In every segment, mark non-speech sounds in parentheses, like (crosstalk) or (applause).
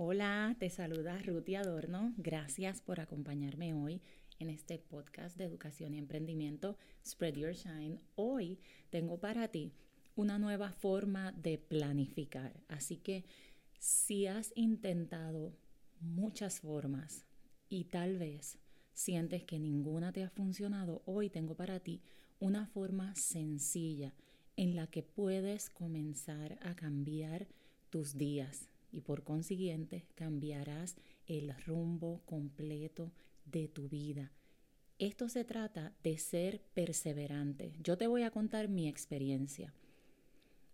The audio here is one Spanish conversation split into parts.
Hola, te saluda Ruti Adorno. Gracias por acompañarme hoy en este podcast de educación y emprendimiento Spread Your Shine. Hoy tengo para ti una nueva forma de planificar. Así que si has intentado muchas formas y tal vez sientes que ninguna te ha funcionado, hoy tengo para ti una forma sencilla en la que puedes comenzar a cambiar tus días y por consiguiente cambiarás el rumbo completo de tu vida. Esto se trata de ser perseverante. Yo te voy a contar mi experiencia.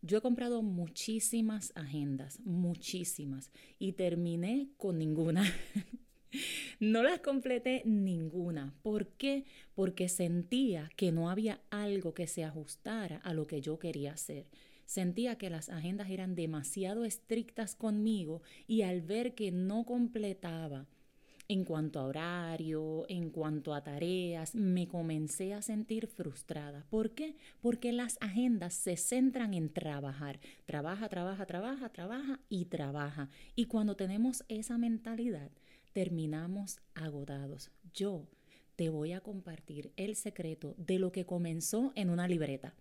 Yo he comprado muchísimas agendas, muchísimas, y terminé con ninguna. (laughs) no las completé ninguna. ¿Por qué? Porque sentía que no había algo que se ajustara a lo que yo quería hacer. Sentía que las agendas eran demasiado estrictas conmigo y al ver que no completaba en cuanto a horario, en cuanto a tareas, me comencé a sentir frustrada. ¿Por qué? Porque las agendas se centran en trabajar. Trabaja, trabaja, trabaja, trabaja y trabaja. Y cuando tenemos esa mentalidad, terminamos agotados. Yo te voy a compartir el secreto de lo que comenzó en una libreta.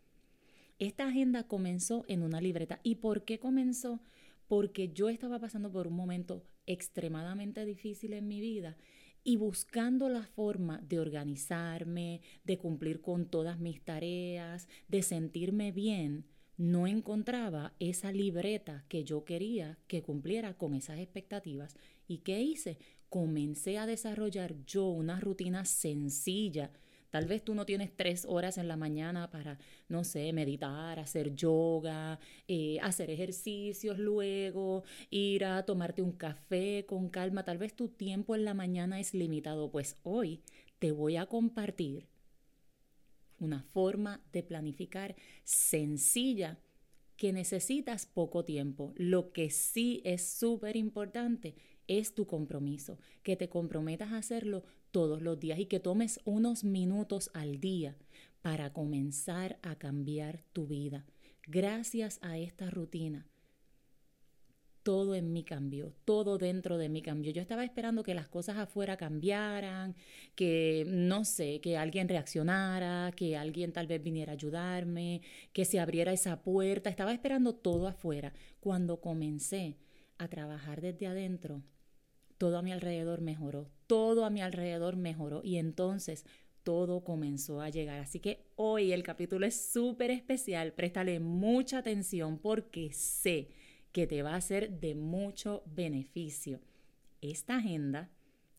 Esta agenda comenzó en una libreta. ¿Y por qué comenzó? Porque yo estaba pasando por un momento extremadamente difícil en mi vida y buscando la forma de organizarme, de cumplir con todas mis tareas, de sentirme bien, no encontraba esa libreta que yo quería que cumpliera con esas expectativas. ¿Y qué hice? Comencé a desarrollar yo una rutina sencilla Tal vez tú no tienes tres horas en la mañana para, no sé, meditar, hacer yoga, eh, hacer ejercicios luego, ir a tomarte un café con calma. Tal vez tu tiempo en la mañana es limitado. Pues hoy te voy a compartir una forma de planificar sencilla que necesitas poco tiempo. Lo que sí es súper importante es tu compromiso, que te comprometas a hacerlo todos los días y que tomes unos minutos al día para comenzar a cambiar tu vida. Gracias a esta rutina, todo en mí cambió, todo dentro de mí cambió. Yo estaba esperando que las cosas afuera cambiaran, que no sé, que alguien reaccionara, que alguien tal vez viniera a ayudarme, que se abriera esa puerta. Estaba esperando todo afuera. Cuando comencé a trabajar desde adentro, todo a mi alrededor mejoró, todo a mi alrededor mejoró y entonces todo comenzó a llegar. Así que hoy el capítulo es súper especial, préstale mucha atención porque sé que te va a ser de mucho beneficio. Esta agenda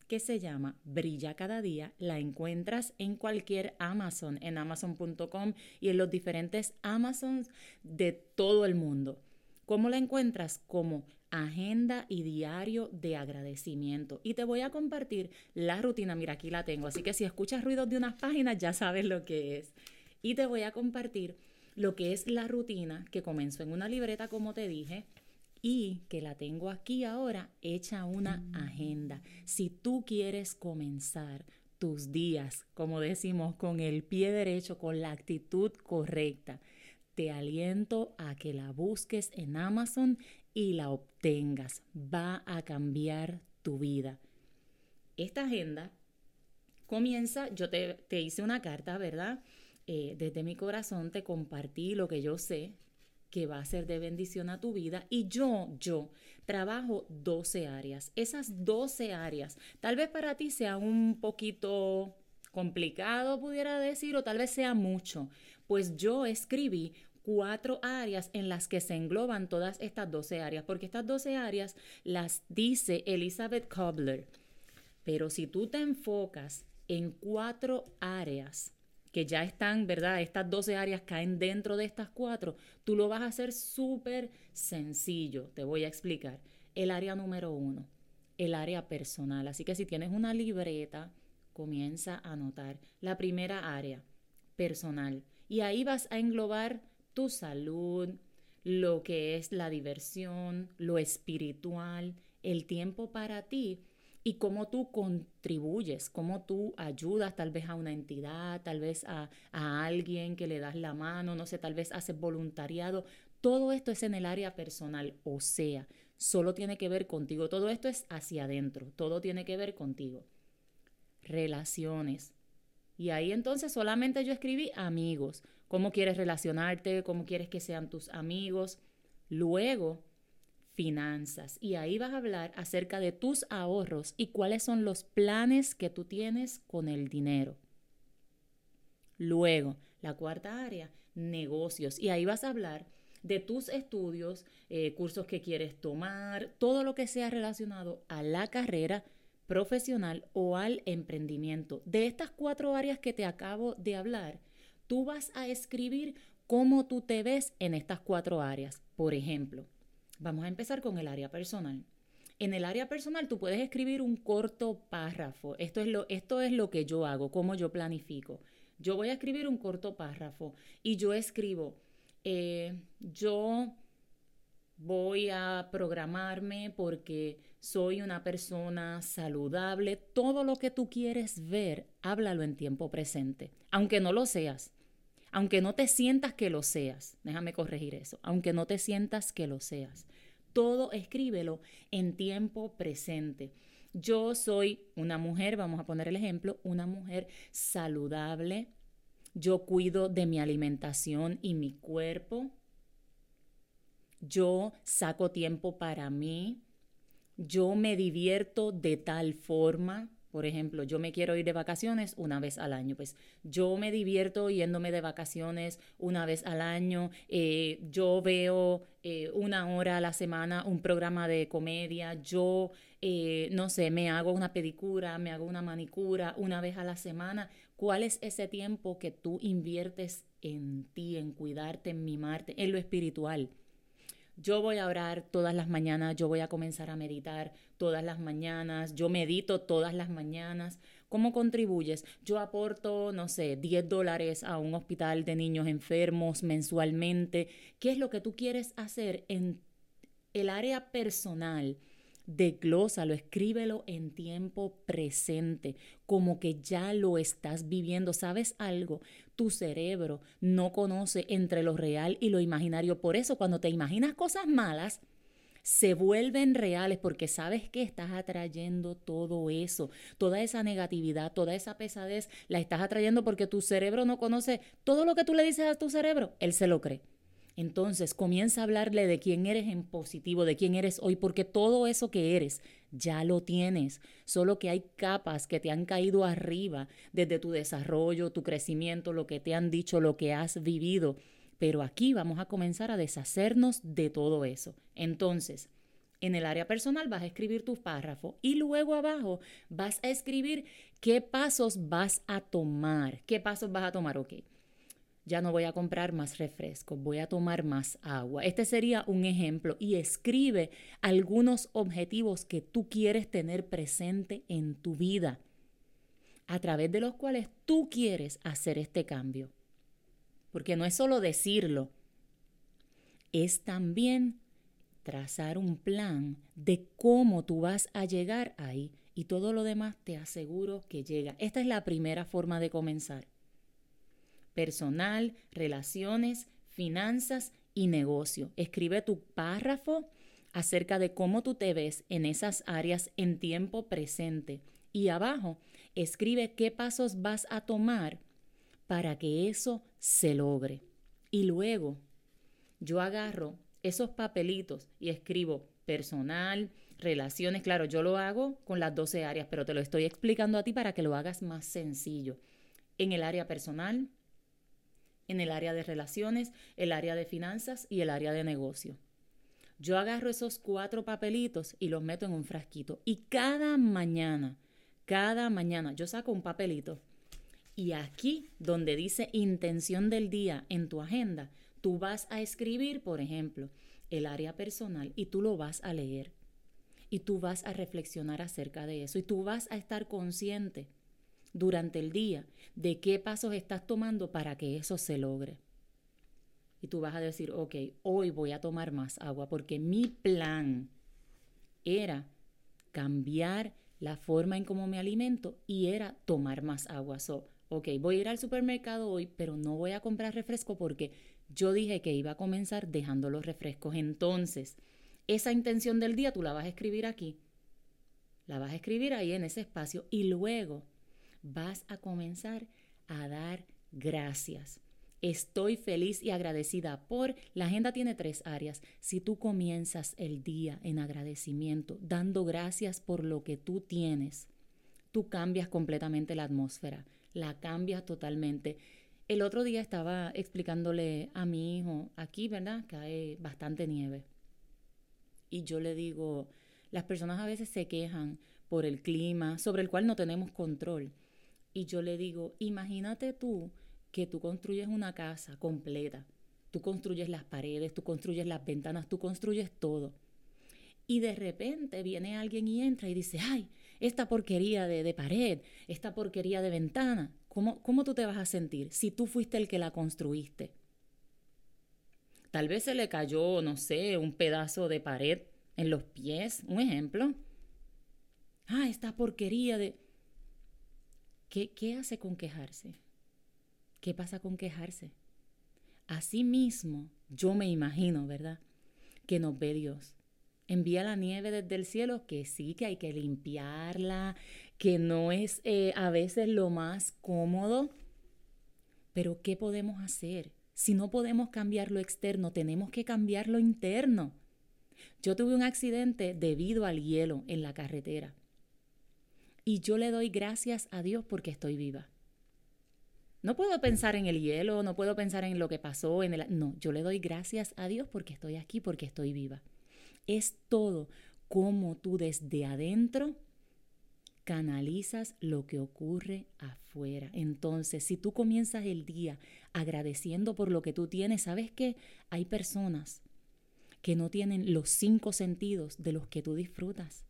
que se llama Brilla cada día, la encuentras en cualquier Amazon, en amazon.com y en los diferentes Amazons de todo el mundo. ¿Cómo la encuentras? Como agenda y diario de agradecimiento. Y te voy a compartir la rutina, mira, aquí la tengo, así que si escuchas ruidos de unas páginas ya sabes lo que es. Y te voy a compartir lo que es la rutina que comenzó en una libreta, como te dije, y que la tengo aquí ahora hecha una agenda. Si tú quieres comenzar tus días, como decimos, con el pie derecho, con la actitud correcta, te aliento a que la busques en Amazon y la obtengas. Va a cambiar tu vida. Esta agenda comienza, yo te, hice una carta, ¿verdad? Eh, desde mi corazón te compartí lo que yo sé que va a ser de bendición a tu vida. Y yo, yo trabajo 12 áreas. Esas 12 áreas, tal vez para ti sea un poquito complicado, pudiera decir, o tal vez sea mucho, pues yo escribí cuatro áreas en las que se engloban todas estas 12 áreas, porque estas 12 áreas las dice Elizabeth Kobler. Pero si tú te enfocas en cuatro áreas que ya están, ¿verdad? Estas 12 áreas caen dentro de estas cuatro, tú lo vas a hacer súper sencillo. Te voy a explicar. El área número uno, el área personal. Así que si tienes una libreta, comienza a anotar la primera área, personal. Y ahí vas a englobar tu salud, lo que es la diversión, lo espiritual, el tiempo para ti y cómo tú contribuyes, cómo tú ayudas tal vez a una entidad, tal vez a, a, alguien que le das la mano, no sé, tal vez haces voluntariado. Todo esto es en el área personal, o sea, solo tiene que ver contigo. Todo esto es hacia adentro, todo tiene que ver contigo. Relaciones. Y ahí entonces solamente yo escribí amigos. ¿Cómo quieres relacionarte? ¿Cómo quieres que sean tus amigos? Luego, finanzas. Y ahí vas a hablar acerca de tus ahorros y cuáles son los planes que tú tienes con el dinero. Luego, la cuarta área, negocios. Y ahí vas a hablar de tus estudios, eh, cursos que quieres tomar, todo lo que sea relacionado a la carrera profesional o al emprendimiento. De estas cuatro áreas que te acabo de hablar, tú vas a escribir cómo tú te ves en estas cuatro áreas. Por ejemplo, vamos a empezar con el área personal. En el área personal tú puedes escribir un corto párrafo. Esto es lo, esto es lo que yo hago, cómo yo planifico. Yo voy a escribir un corto párrafo y yo escribo, eh, yo voy a programarme porque soy una persona saludable. Todo lo que tú quieres ver, háblalo en tiempo presente, aunque no lo seas. Aunque no te sientas que lo seas, déjame corregir eso, aunque no te sientas que lo seas, todo escríbelo en tiempo presente. Yo soy una mujer, vamos a poner el ejemplo, una mujer saludable. Yo cuido de mi alimentación y mi cuerpo. Yo saco tiempo para mí. Yo me divierto de tal forma. Por ejemplo, yo me quiero ir de vacaciones una vez al año. Pues yo me divierto yéndome de vacaciones una vez al año. Eh, yo veo eh, una hora a la semana un programa de comedia. Yo, eh, no sé, me hago una pedicura, me hago una manicura una vez a la semana. ¿Cuál es ese tiempo que tú inviertes en ti, en cuidarte, en mimarte, en lo espiritual? Yo voy a orar todas las mañanas, yo voy a comenzar a meditar todas las mañanas, yo medito todas las mañanas. ¿Cómo contribuyes? Yo aporto, no sé, 10 dólares a un hospital de niños enfermos mensualmente. ¿Qué es lo que tú quieres hacer en el área personal? Desglósalo, escríbelo en tiempo presente, como que ya lo estás viviendo. ¿Sabes algo? Tu cerebro no conoce entre lo real y lo imaginario. Por eso cuando te imaginas cosas malas, se vuelven reales porque sabes que estás atrayendo todo eso, toda esa negatividad, toda esa pesadez, la estás atrayendo porque tu cerebro no conoce todo lo que tú le dices a tu cerebro, él se lo cree. Entonces comienza a hablarle de quién eres en positivo, de quién eres hoy, porque todo eso que eres ya lo tienes, solo que hay capas que te han caído arriba desde tu desarrollo, tu crecimiento, lo que te han dicho, lo que has vivido. Pero aquí vamos a comenzar a deshacernos de todo eso. Entonces, en el área personal vas a escribir tu párrafo y luego abajo vas a escribir qué pasos vas a tomar. ¿Qué pasos vas a tomar? Ok ya no voy a comprar más refrescos, voy a tomar más agua. Este sería un ejemplo y escribe algunos objetivos que tú quieres tener presente en tu vida, a través de los cuales tú quieres hacer este cambio. Porque no es solo decirlo, es también trazar un plan de cómo tú vas a llegar ahí y todo lo demás te aseguro que llega. Esta es la primera forma de comenzar personal, relaciones, finanzas y negocio. Escribe tu párrafo acerca de cómo tú te ves en esas áreas en tiempo presente. Y abajo, escribe qué pasos vas a tomar para que eso se logre. Y luego, yo agarro esos papelitos y escribo personal, relaciones. Claro, yo lo hago con las 12 áreas, pero te lo estoy explicando a ti para que lo hagas más sencillo. En el área personal, en el área de relaciones, el área de finanzas y el área de negocio. Yo agarro esos cuatro papelitos y los meto en un frasquito. Y cada mañana, cada mañana, yo saco un papelito. Y aquí, donde dice intención del día en tu agenda, tú vas a escribir, por ejemplo, el área personal y tú lo vas a leer. Y tú vas a reflexionar acerca de eso. Y tú vas a estar consciente durante el día de qué pasos estás tomando para que eso se logre. Y tú vas a decir, ok, hoy voy a tomar más agua porque mi plan era cambiar la forma en cómo me alimento y era tomar más agua. So, ok, voy a ir al supermercado hoy, pero no voy a comprar refresco porque yo dije que iba a comenzar dejando los refrescos. Entonces, esa intención del día tú la vas a escribir aquí. La vas a escribir ahí en ese espacio y luego vas a comenzar a dar gracias. Estoy feliz y agradecida por... La agenda tiene tres áreas. Si tú comienzas el día en agradecimiento, dando gracias por lo que tú tienes, tú cambias completamente la atmósfera, la cambias totalmente. El otro día estaba explicándole a mi hijo, aquí, ¿verdad? Cae bastante nieve. Y yo le digo, las personas a veces se quejan por el clima, sobre el cual no tenemos control. Y yo le digo, imagínate tú que tú construyes una casa completa, tú construyes las paredes, tú construyes las ventanas, tú construyes todo. Y de repente viene alguien y entra y dice, ay, esta porquería de, de pared, esta porquería de ventana, ¿cómo, ¿cómo tú te vas a sentir si tú fuiste el que la construiste? Tal vez se le cayó, no sé, un pedazo de pared en los pies, un ejemplo. Ah, esta porquería de... ¿Qué, qué hace con quejarse? ¿Qué pasa con quejarse? Así mismo, yo me imagino, ¿verdad? Que nos ve Dios. Envía la nieve desde el cielo, que sí, que hay que limpiarla, que no es eh, a veces lo más cómodo. Pero ¿qué podemos hacer? Si no podemos cambiar lo externo, tenemos que cambiar lo interno. Yo tuve un accidente debido al hielo en la carretera. Y yo le doy gracias a Dios porque estoy viva. No puedo pensar en el hielo, no puedo pensar en lo que pasó, en el... No, yo le doy gracias a Dios porque estoy aquí, porque estoy viva. Es todo como tú desde adentro canalizas lo que ocurre afuera. Entonces, si tú comienzas el día agradeciendo por lo que tú tienes, ¿sabes qué? Hay personas que no tienen los cinco sentidos de los que tú disfrutas.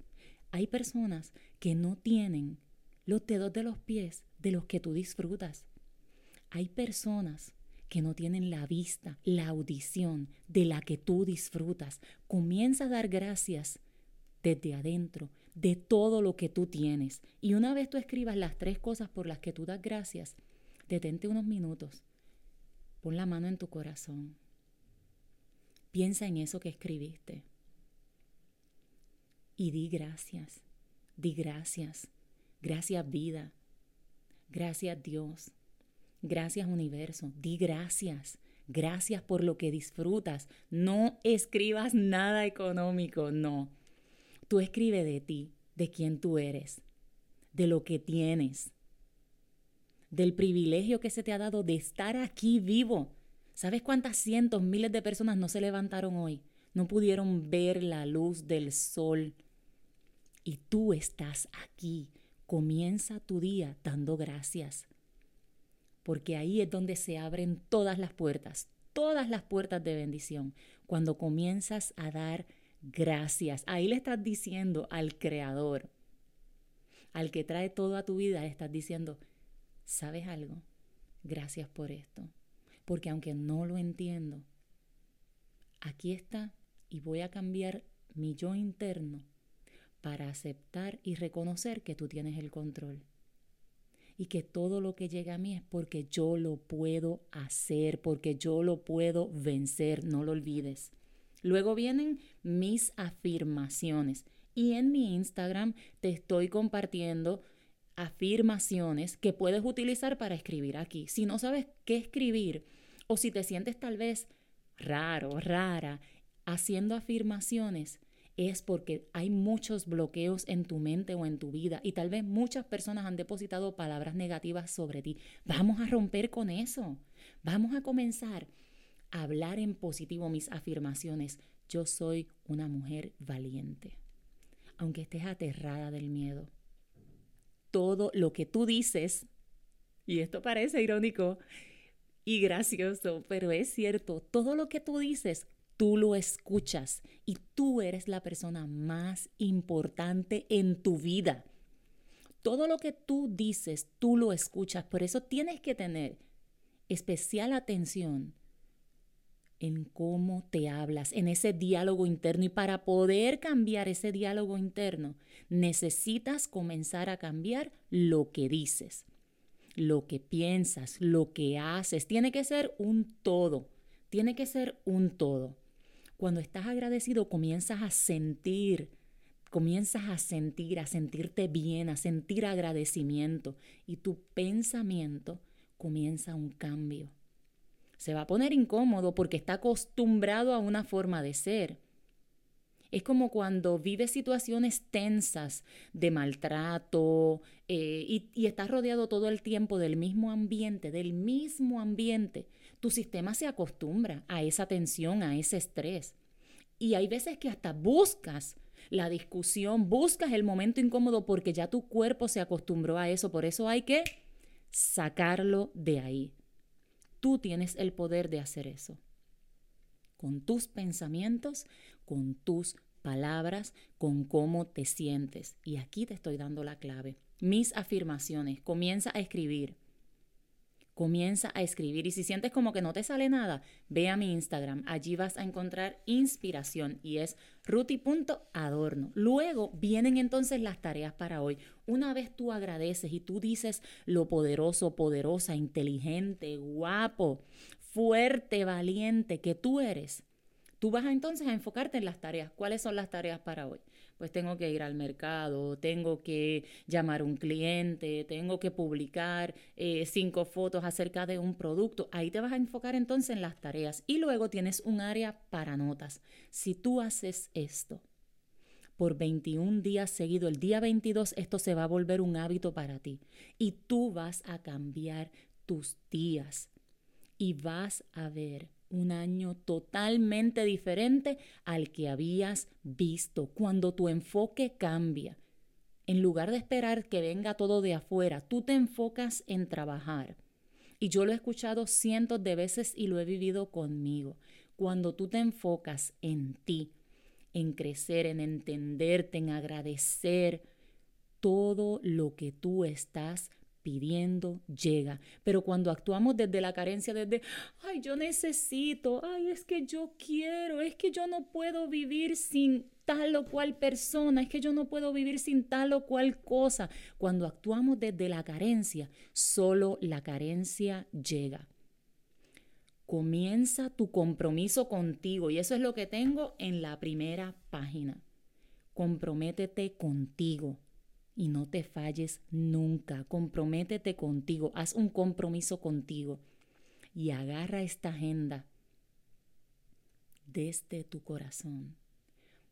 Hay personas que no tienen los dedos de los pies de los que tú disfrutas. Hay personas que no tienen la vista, la audición de la que tú disfrutas. Comienza a dar gracias desde adentro de todo lo que tú tienes. Y una vez tú escribas las tres cosas por las que tú das gracias, detente unos minutos. Pon la mano en tu corazón. Piensa en eso que escribiste. Y di gracias. Di gracias. Gracias vida. Gracias Dios. Gracias universo, di gracias. Gracias por lo que disfrutas. No escribas nada económico, no. Tú escribe de ti, de quién tú eres, de lo que tienes, del privilegio que se te ha dado de estar aquí vivo. ¿Sabes cuántas cientos, miles de personas no se levantaron hoy? No pudieron ver la luz del sol. Y tú estás aquí. Comienza tu día dando gracias porque ahí es donde se abren todas las puertas, todas las puertas de bendición. Cuando comienzas a dar gracias, ahí le estás diciendo al Creador, al que trae todo a tu vida, le estás diciendo, ¿sabes algo? Gracias por esto. Porque aunque no lo entiendo, aquí está y voy a cambiar mi yo interno para aceptar y reconocer que tú tienes el control y que todo lo que llega a mí es porque yo lo puedo hacer, porque yo lo puedo vencer, no lo olvides. Luego vienen mis afirmaciones y en mi Instagram te estoy compartiendo afirmaciones que puedes utilizar para escribir aquí. Si no sabes qué escribir o si te sientes tal vez raro, rara, haciendo afirmaciones, es porque hay muchos bloqueos en tu mente o en tu vida y tal vez muchas personas han depositado palabras negativas sobre ti. Vamos a romper con eso. Vamos a comenzar a hablar en positivo mis afirmaciones. Yo soy una mujer valiente, aunque estés aterrada del miedo. Todo lo que tú dices, y esto parece irónico y gracioso, pero es cierto, todo lo que tú dices tú lo escuchas y tú eres la persona más importante en tu vida. Todo lo que tú dices, tú lo escuchas. Por eso tienes que tener especial atención en cómo te hablas, en ese diálogo interno. Y para poder cambiar ese diálogo interno, necesitas comenzar a cambiar lo que dices, lo que piensas, lo que haces. Tiene que ser un todo. Tiene que ser un todo. Cuando estás agradecido comienzas a sentir, comienzas a sentir, a sentirte bien, a sentir agradecimiento y tu pensamiento comienza un cambio. Se va a poner incómodo porque está acostumbrado a una forma de ser. Es como cuando vives situaciones tensas de maltrato eh, y, y estás rodeado todo el tiempo del mismo ambiente, del mismo ambiente. Tu sistema se acostumbra a esa tensión, a ese estrés. Y hay veces que hasta buscas la discusión, buscas el momento incómodo porque ya tu cuerpo se acostumbró a eso. Por eso hay que sacarlo de ahí. Tú tienes el poder de hacer eso. Con tus pensamientos, con tus palabras, con cómo te sientes. Y aquí te estoy dando la clave. Mis afirmaciones. Comienza a escribir. Comienza a escribir y si sientes como que no te sale nada, ve a mi Instagram. Allí vas a encontrar inspiración y es ruti.adorno. Luego vienen entonces las tareas para hoy. Una vez tú agradeces y tú dices lo poderoso, poderosa, inteligente, guapo, fuerte, valiente que tú eres, tú vas entonces a enfocarte en las tareas. ¿Cuáles son las tareas para hoy? pues tengo que ir al mercado, tengo que llamar a un cliente, tengo que publicar eh, cinco fotos acerca de un producto. Ahí te vas a enfocar entonces en las tareas y luego tienes un área para notas. Si tú haces esto por 21 días seguidos, el día 22 esto se va a volver un hábito para ti y tú vas a cambiar tus días y vas a ver un año totalmente diferente al que habías visto. Cuando tu enfoque cambia, en lugar de esperar que venga todo de afuera, tú te enfocas en trabajar. Y yo lo he escuchado cientos de veces y lo he vivido conmigo. Cuando tú te enfocas en ti, en crecer, en entenderte, en agradecer todo lo que tú estás pidiendo llega. Pero cuando actuamos desde la carencia, desde, ay, yo necesito, ay, es que yo quiero, es que yo no puedo vivir sin tal o cual persona, es que yo no puedo vivir sin tal o cual cosa. Cuando actuamos desde la carencia, solo la carencia llega. Comienza tu compromiso contigo y eso es lo que tengo en la primera página. Comprométete contigo y no te falles nunca. Comprométete contigo, haz un compromiso contigo y agarra esta agenda desde tu corazón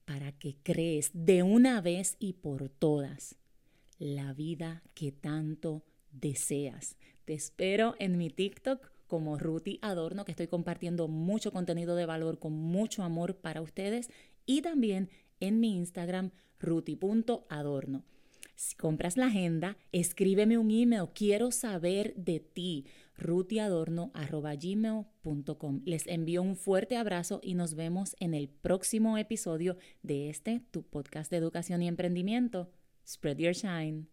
para que crees de una vez y por todas la vida que tanto deseas. Te espero en mi TikTok como Ruti Adorno, que estoy compartiendo mucho contenido de valor con mucho amor para ustedes, y también en mi Instagram, ruti.adorno. Si compras la agenda, escríbeme un email. Quiero saber de ti. rutiadorno.gmail.com Les envío un fuerte abrazo y nos vemos en el próximo episodio de este, tu podcast de educación y emprendimiento. Spread your shine.